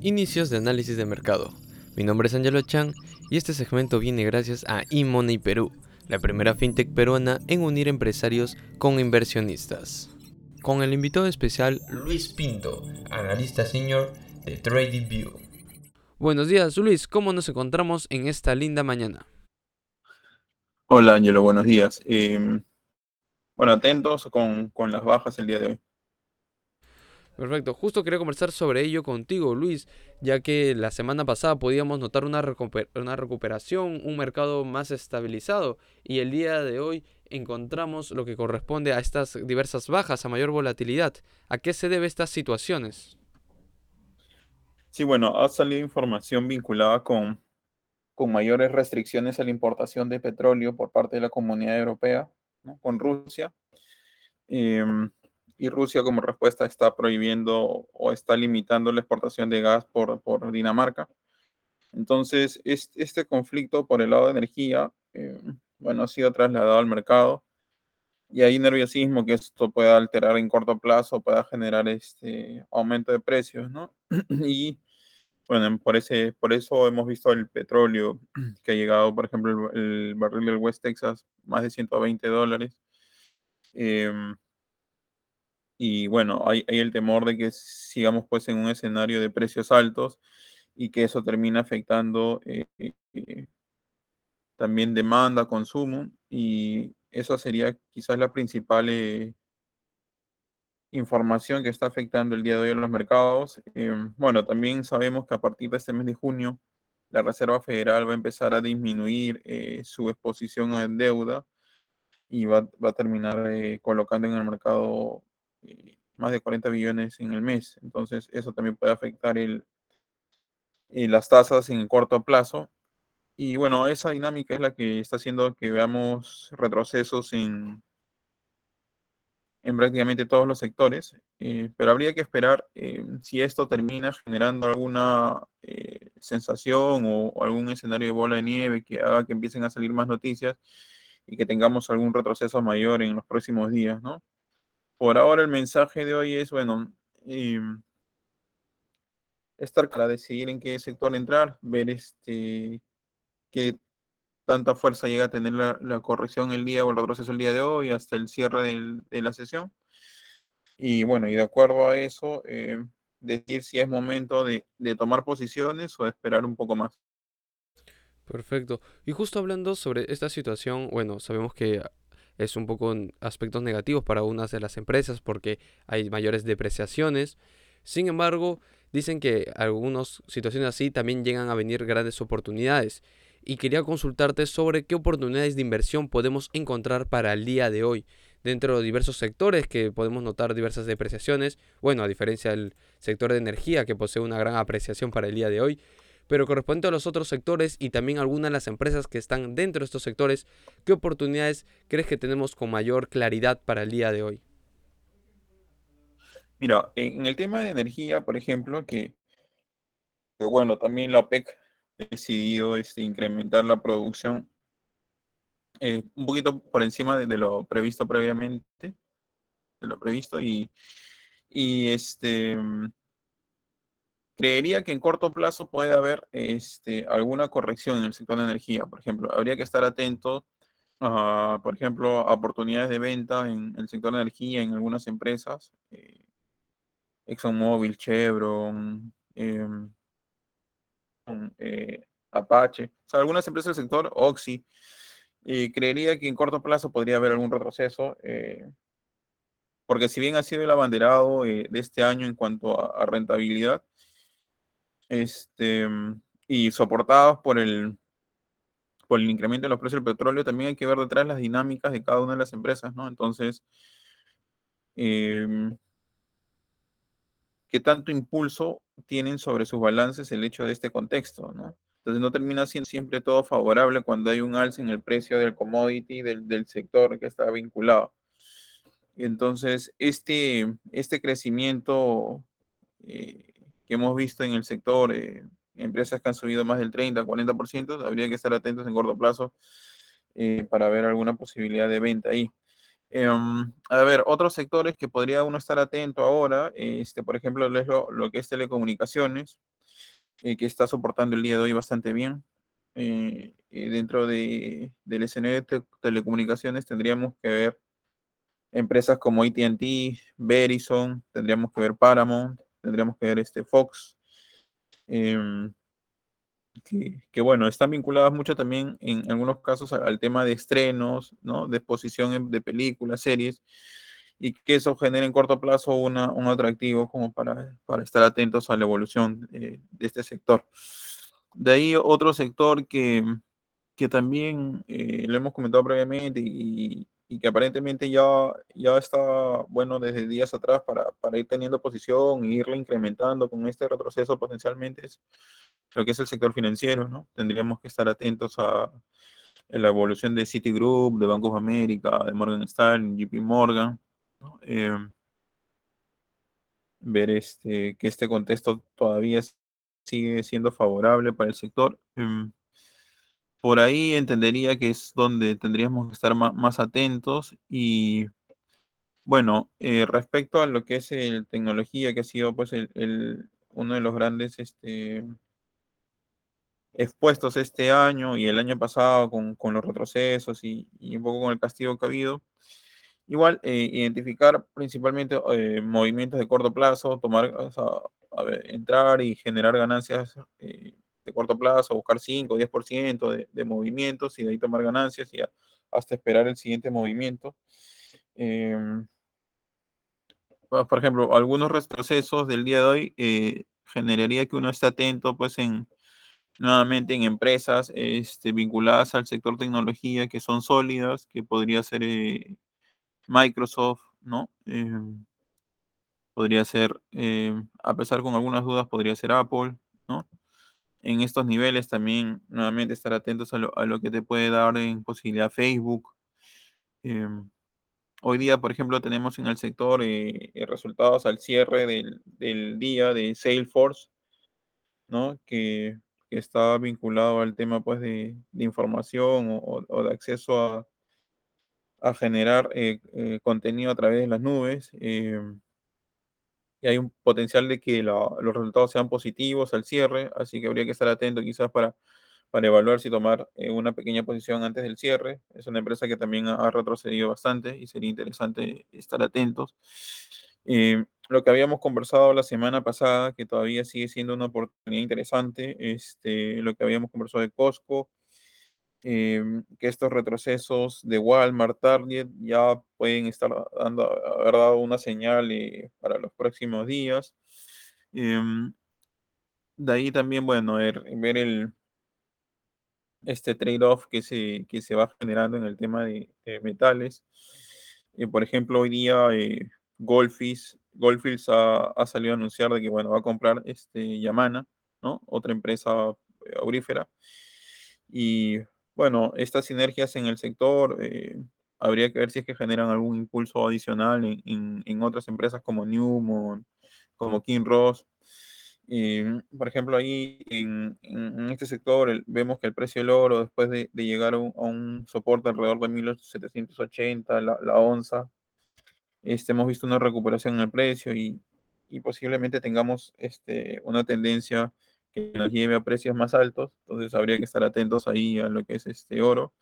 Inicios de análisis de mercado. Mi nombre es Angelo Chan y este segmento viene gracias a eMoney Perú, la primera fintech peruana en unir empresarios con inversionistas. Con el invitado especial Luis Pinto, analista senior de TradingView. Buenos días Luis, ¿cómo nos encontramos en esta linda mañana? Hola Angelo, buenos días. Em, bueno, atentos con, con las bajas el día de hoy. Perfecto, justo quería conversar sobre ello contigo, Luis, ya que la semana pasada podíamos notar una, una, recuperación, un mercado más estabilizado y el día de hoy encontramos lo que corresponde a estas diversas bajas, a mayor volatilidad. ¿A qué se debe estas situaciones? Sí, bueno, ha salido información vinculada con, con mayores restricciones a la importación de petróleo por parte de la comunidad europea, con Rusia. Em, y Rusia como respuesta está prohibiendo o está limitando la exportación de gas por, por Dinamarca. Entonces, este, conflicto por el lado de energía, eh, bueno, ha sido trasladado al mercado y hay nerviosismo que esto pueda alterar en corto plazo, pueda generar este aumento de precios, ¿no? y bueno, por, ese, por eso hemos visto el petróleo que ha llegado, por ejemplo, el, el barril del West Texas, más de 120 dólares. Eh, y bueno, hay, el temor de que sigamos pues en un escenario de precios altos y que eso termine afectando eh, eh, también demanda, consumo y eso sería quizás la principal eh, información que está afectando el día de hoy en los mercados. bueno, también sabemos que a partir de este mes de junio la Reserva Federal va a empezar a disminuir su exposición a deuda y va, va a terminar colocando en el mercado eh, más de 40 billones en el mes. Entonces, eso también puede afectar el, eh, las tasas en el corto plazo. Y bueno, esa dinámica es la que está haciendo que veamos retrocesos en, en prácticamente todos los sectores, eh, pero habría que esperar si esto termina generando alguna sensación o, o, algún escenario de bola de nieve que haga que empiecen a salir más noticias y que tengamos algún retroceso mayor en los próximos días, ¿no? Por ahora el mensaje de hoy es, bueno, em, estar para decidir en qué sector entrar, ver este qué tanta fuerza llega a tener la, corrección el día o el retroceso el día de hoy hasta el cierre de la sesión. Y bueno, y de acuerdo a eso, em, decir si es momento de tomar posiciones o esperar un poco más. Perfecto. Y justo hablando sobre esta situación, bueno, sabemos que es un poco aspectos negativos para unas de las empresas porque hay mayores depreciaciones. Sin embargo, dicen que algunas situaciones así también llegan a venir grandes oportunidades. Y quería consultarte sobre qué oportunidades de inversión podemos encontrar para el día de hoy dentro de diversos sectores que podemos notar diversas depreciaciones. Bueno, a diferencia del sector de energía que posee una gran apreciación para el día de hoy pero corresponde a los otros sectores y también algunas de las empresas que están dentro de estos sectores, ¿qué oportunidades crees que tenemos con mayor claridad para el día de hoy? Mira, en el tema de energía, por ejemplo, que, bueno, también la OPEC ha decidido este, incrementar la producción eh, un poquito por encima de, lo previsto previamente, de lo previsto, y este Creería que en corto plazo puede haber este, alguna corrección en el sector de energía. Por ejemplo, habría que estar atento, a, por ejemplo, a oportunidades de venta en el sector de energía en algunas empresas. Eh, ExxonMobil, Chevron, em, eh, Apache, o sea, algunas empresas del sector, Oxy. Eh, creería que en corto plazo podría haber algún retroceso, porque si bien ha sido el abanderado de este año en cuanto a rentabilidad, este, y soportados por el, por el incremento de los precios del petróleo, también hay que ver detrás las dinámicas de cada una de las empresas, ¿no? Entonces, em, ¿qué tanto impulso tienen sobre sus balances el hecho de este contexto, ¿no? Entonces no termina siendo siempre todo favorable cuando hay un alza en el precio del commodity del, del sector que está vinculado. Entonces, este, este crecimiento eh, que hemos visto en el sector, eh, empresas que han subido más del 30, 40%, habría que estar atentos en corto plazo eh, para ver alguna posibilidad de venta ahí. Em, a ver, otros sectores que podría uno estar atento ahora, este, por ejemplo, es lo, lo que es telecomunicaciones, eh, que está soportando el día de hoy bastante bien. Eh, dentro de, del escenario de telecomunicaciones tendríamos que ver empresas como AT&T, Verizon, tendríamos que ver Paramount, tendríamos que ver este Fox, em, que, bueno, están vinculadas mucho también en algunos casos al tema de estrenos, ¿no? De exposición de películas, series, y que eso genere en corto plazo una, un atractivo como para, para estar atentos a la evolución eh, de este sector. De ahí otro sector que, que también eh, lo hemos comentado previamente y, y, que aparentemente ya, ya está, bueno, desde días atrás para, para ir teniendo posición e irla incrementando con este retroceso potencialmente es lo que es el sector financiero, ¿no? Tendríamos que estar atentos a la evolución de Citigroup, de Bank of America, de Morgan Stanley, JP Morgan, ¿no? eh, ver este, que este contexto todavía sigue siendo favorable para el sector. Eh, por ahí entendería que es donde tendríamos que estar más, atentos y bueno, eh, respecto a lo que es el tecnología, que ha sido pues el, uno de los grandes este, expuestos este año y el año pasado con, con los retrocesos y, un poco con el castigo que ha habido. Igual, eh, identificar principalmente eh, movimientos de corto plazo, tomar, entrar y generar ganancias de corto plazo, buscar 5 o 10% de, de movimientos y de ahí tomar ganancias y hasta esperar el siguiente movimiento. Em, por ejemplo, algunos retrocesos del día de hoy eh, generaría que uno esté atento pues en, nuevamente en empresas este, vinculadas al sector tecnología que son sólidas, que podría ser eh, Microsoft, ¿no? Eh, podría ser, eh, a pesar con algunas dudas, podría ser Apple, ¿no? En estos niveles también, nuevamente, estar atentos a lo, a lo que te puede dar en posibilidad Facebook. Em, hoy día, por ejemplo, tenemos en el sector eh, resultados al cierre del, del día de Salesforce, ¿no? Que está vinculado al tema pues, de, de información o, de acceso a, a generar eh, eh, contenido a través de las nubes. Y hay un potencial de que los resultados sean positivos al cierre, así que habría que estar atento quizás para, para evaluar si tomar eh, una pequeña posición antes del cierre. Es una empresa que también ha retrocedido bastante y sería interesante estar atentos. Eh, lo que habíamos conversado la semana pasada, que todavía sigue siendo una oportunidad interesante, este, lo que habíamos conversado de Costco, eh, que estos retrocesos de Walmart, Target, ya pueden estar dando, haber dado una señal eh, para los próximos días. Eh, de ahí también, bueno, ver, ver el, este trade-off que se, que se va generando en el tema de, metales. por ejemplo, hoy día Goldfish, Goldfields ha, ha, salido a anunciar de que bueno, va a comprar este, Yamana, ¿no? otra empresa eh, aurífera. Y bueno, estas sinergias en el sector, eh, habría que ver si es que generan algún impulso adicional en, en, otras empresas como Newmont, como King Ross. Eh, por ejemplo, ahí en, este sector vemos que el precio del oro, después de, llegar a un, soporte alrededor de 1780, la, la onza, este, hemos visto una recuperación en el precio y, y posiblemente tengamos este, una tendencia nos lleve a precios más altos, entonces habría que estar atentos ahí a lo que es este oro.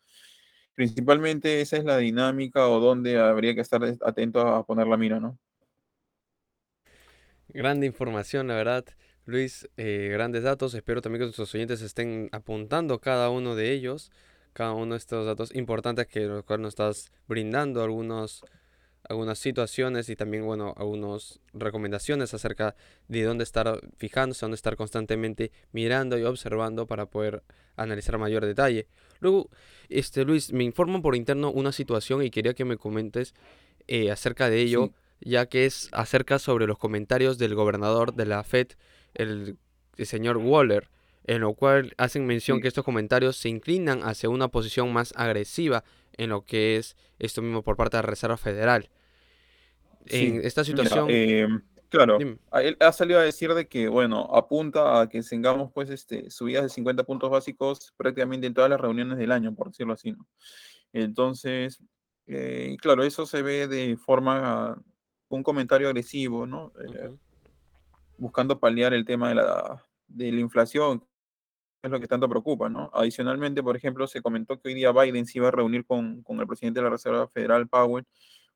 Principalmente esa es la dinámica o donde habría que estar atento a poner la mira, ¿no? Grande información, la verdad. Luis, eh, grandes datos. Espero también que nuestros oyentes estén apuntando cada uno de ellos, cada uno de estos datos importantes que los cuales nos estás brindando, algunos algunas situaciones y también, bueno, algunas recomendaciones acerca de dónde estar fijándose, dónde estar constantemente mirando y observando para poder analizar mayor detalle. Luego, este Luis, me informan por interno una situación y quería que me comentes eh, acerca de ello, sí. ya que es acerca sobre los comentarios del gobernador de la Fed, el, el señor Waller, en lo cual hacen mención sí. que estos comentarios se inclinan hacia una posición más agresiva en lo que es esto mismo por parte de la Reserva Federal. Sí. En esta situación... Mira, eh, claro, Dime. él ha salido a decir de que, bueno, apunta a que tengamos pues este, subidas de 50 puntos básicos prácticamente en todas las reuniones del año, por decirlo así, ¿no? Entonces, Eh, claro, eso se ve de forma, un comentario agresivo, ¿no? Eh, buscando paliar el tema de la, de la inflación, es lo que tanto preocupa, ¿no? Adicionalmente, por ejemplo, se comentó que hoy día Biden se iba a reunir con, con el presidente de la Reserva Federal, Powell,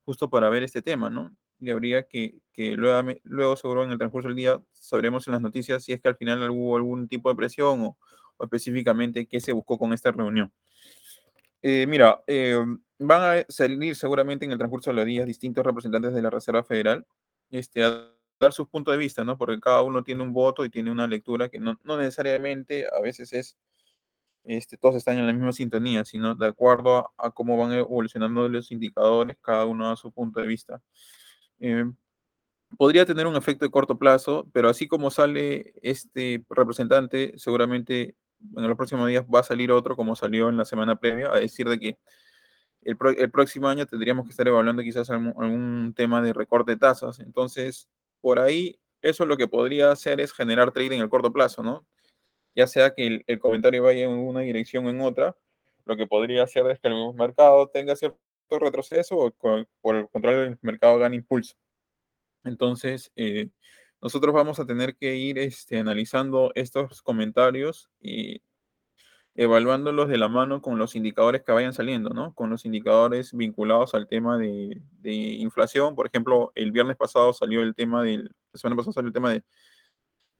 justo para ver este tema, ¿no? Y habría que, que luego, luego, seguro en el transcurso del día, sabremos en las noticias si es que al final hubo algún tipo de presión o, específicamente qué se buscó con esta reunión. Eh, mira, eh, van a salir seguramente en el transcurso de los días distintos representantes de la Reserva Federal este, a dar sus puntos de vista, ¿no? Porque cada uno tiene un voto y tiene una lectura que no, no necesariamente a veces es, este, todos están en la misma sintonía, sino de acuerdo a, a cómo van evolucionando los indicadores, cada uno a su punto de vista. Eh, podría tener un efecto de corto plazo, pero así como sale este representante, seguramente en los próximos días va a salir otro, como salió en la semana previa, a decir de que el, pro, el próximo año tendríamos que estar evaluando quizás algún, algún, tema de recorte de tasas. Entonces, por ahí, eso lo que podría hacer es generar trading en el corto plazo, ¿no? Ya sea que el, comentario vaya en una dirección o en otra, lo que podría hacer es que el mercado tenga cierto retroceso o por el contrario el mercado gane impulso. Entonces, eh, nosotros vamos a tener que ir este, analizando estos comentarios y evaluándolos de la mano con los indicadores que vayan saliendo, ¿no? Con los indicadores vinculados al tema de, inflación. Por ejemplo, el viernes pasado salió el tema del, la semana pasada salió el tema de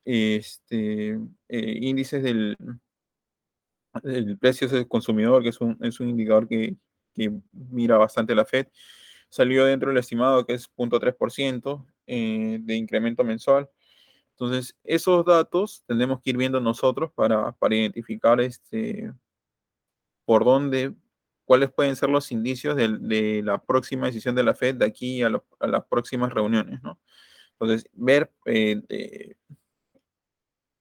este, eh, índices del, del precio del consumidor, que es un, es un indicador que, que mira bastante la Fed salió dentro del estimado que es 0.3% eh, de incremento mensual. Entonces, esos datos tendremos que ir viendo nosotros para, para identificar este, por dónde, cuáles pueden ser los indicios de, la próxima decisión de la Fed de aquí a, lo, a las próximas reuniones, ¿no? Entonces, ver eh,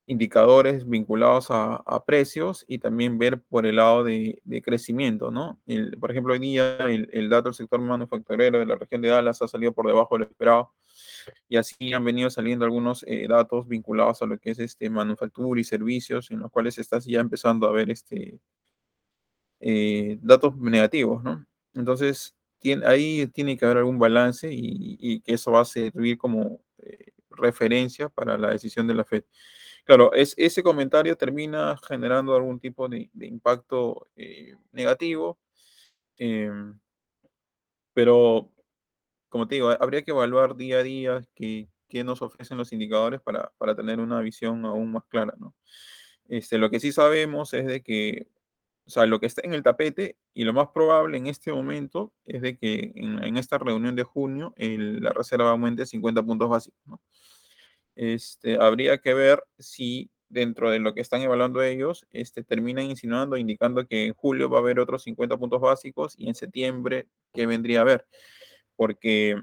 indicadores vinculados a, precios y también ver por el lado de, crecimiento, ¿no? Por ejemplo, hoy día el, el, dato del sector manufacturero de la región de Dallas ha salido por debajo de lo esperado y así han venido saliendo algunos eh, datos vinculados a lo que es este manufactura y servicios en los cuales estás ya empezando a ver este eh, datos negativos, ¿no? Entonces, ahí tiene que haber algún balance y, que eso va a servir como eh, referencia para la decisión de la Fed. Claro, es, ese comentario termina generando algún tipo de, de impacto negativo, eh, pero como te digo, habría que evaluar día a día qué, qué nos ofrecen los indicadores para, para, tener una visión aún más clara, ¿no? Este, lo que sí sabemos es de que, o sea, lo que está en el tapete y lo más probable en este momento es de que en, en esta reunión de junio el, la reserva aumente 50 puntos básicos, ¿no? este, habría que ver si dentro de lo que están evaluando ellos, este, terminan insinuando, indicando que en julio va a haber otros 50 puntos básicos y en septiembre, ¿qué vendría a haber? Porque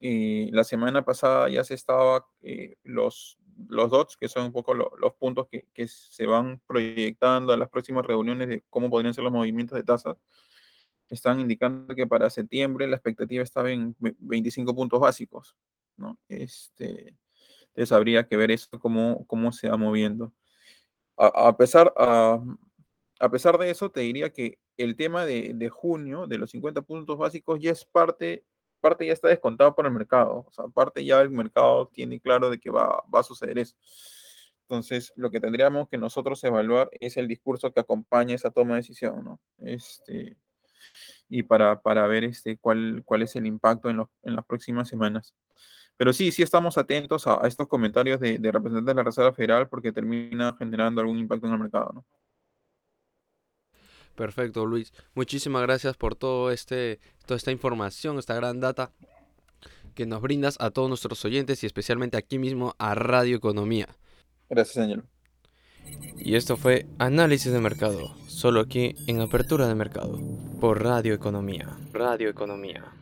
eh, la semana pasada ya se estaba eh, los, los dots, que son un poco lo, los puntos que, que, se van proyectando a las próximas reuniones de cómo podrían ser los movimientos de tasas, están indicando que para septiembre la expectativa estaba en 25 puntos básicos, ¿no? Este, entonces habría que ver eso, cómo, cómo se va moviendo. A, a pesar, a, a, pesar de eso, te diría que el tema de, de, junio, de los 50 puntos básicos, ya es parte, parte ya está descontado por el mercado. O sea, parte ya el mercado tiene claro de que va, a suceder eso. Entonces, lo que tendríamos que nosotros evaluar es el discurso que acompaña esa toma de decisión, ¿no? Este, y para, para ver este, cuál, cuál es el impacto en, los, en las próximas semanas. Pero sí, sí estamos atentos a, a estos comentarios de, de, representantes de la Reserva Federal porque termina generando algún impacto en el mercado, ¿no? Perfecto, Luis. Muchísimas gracias por todo este, toda esta información, esta gran data que nos brindas a todos nuestros oyentes y especialmente aquí mismo a Radio Economía. Gracias, señor. Y esto fue Análisis de Mercado, solo aquí en Apertura de Mercado, por Radio Economía. Radio Economía.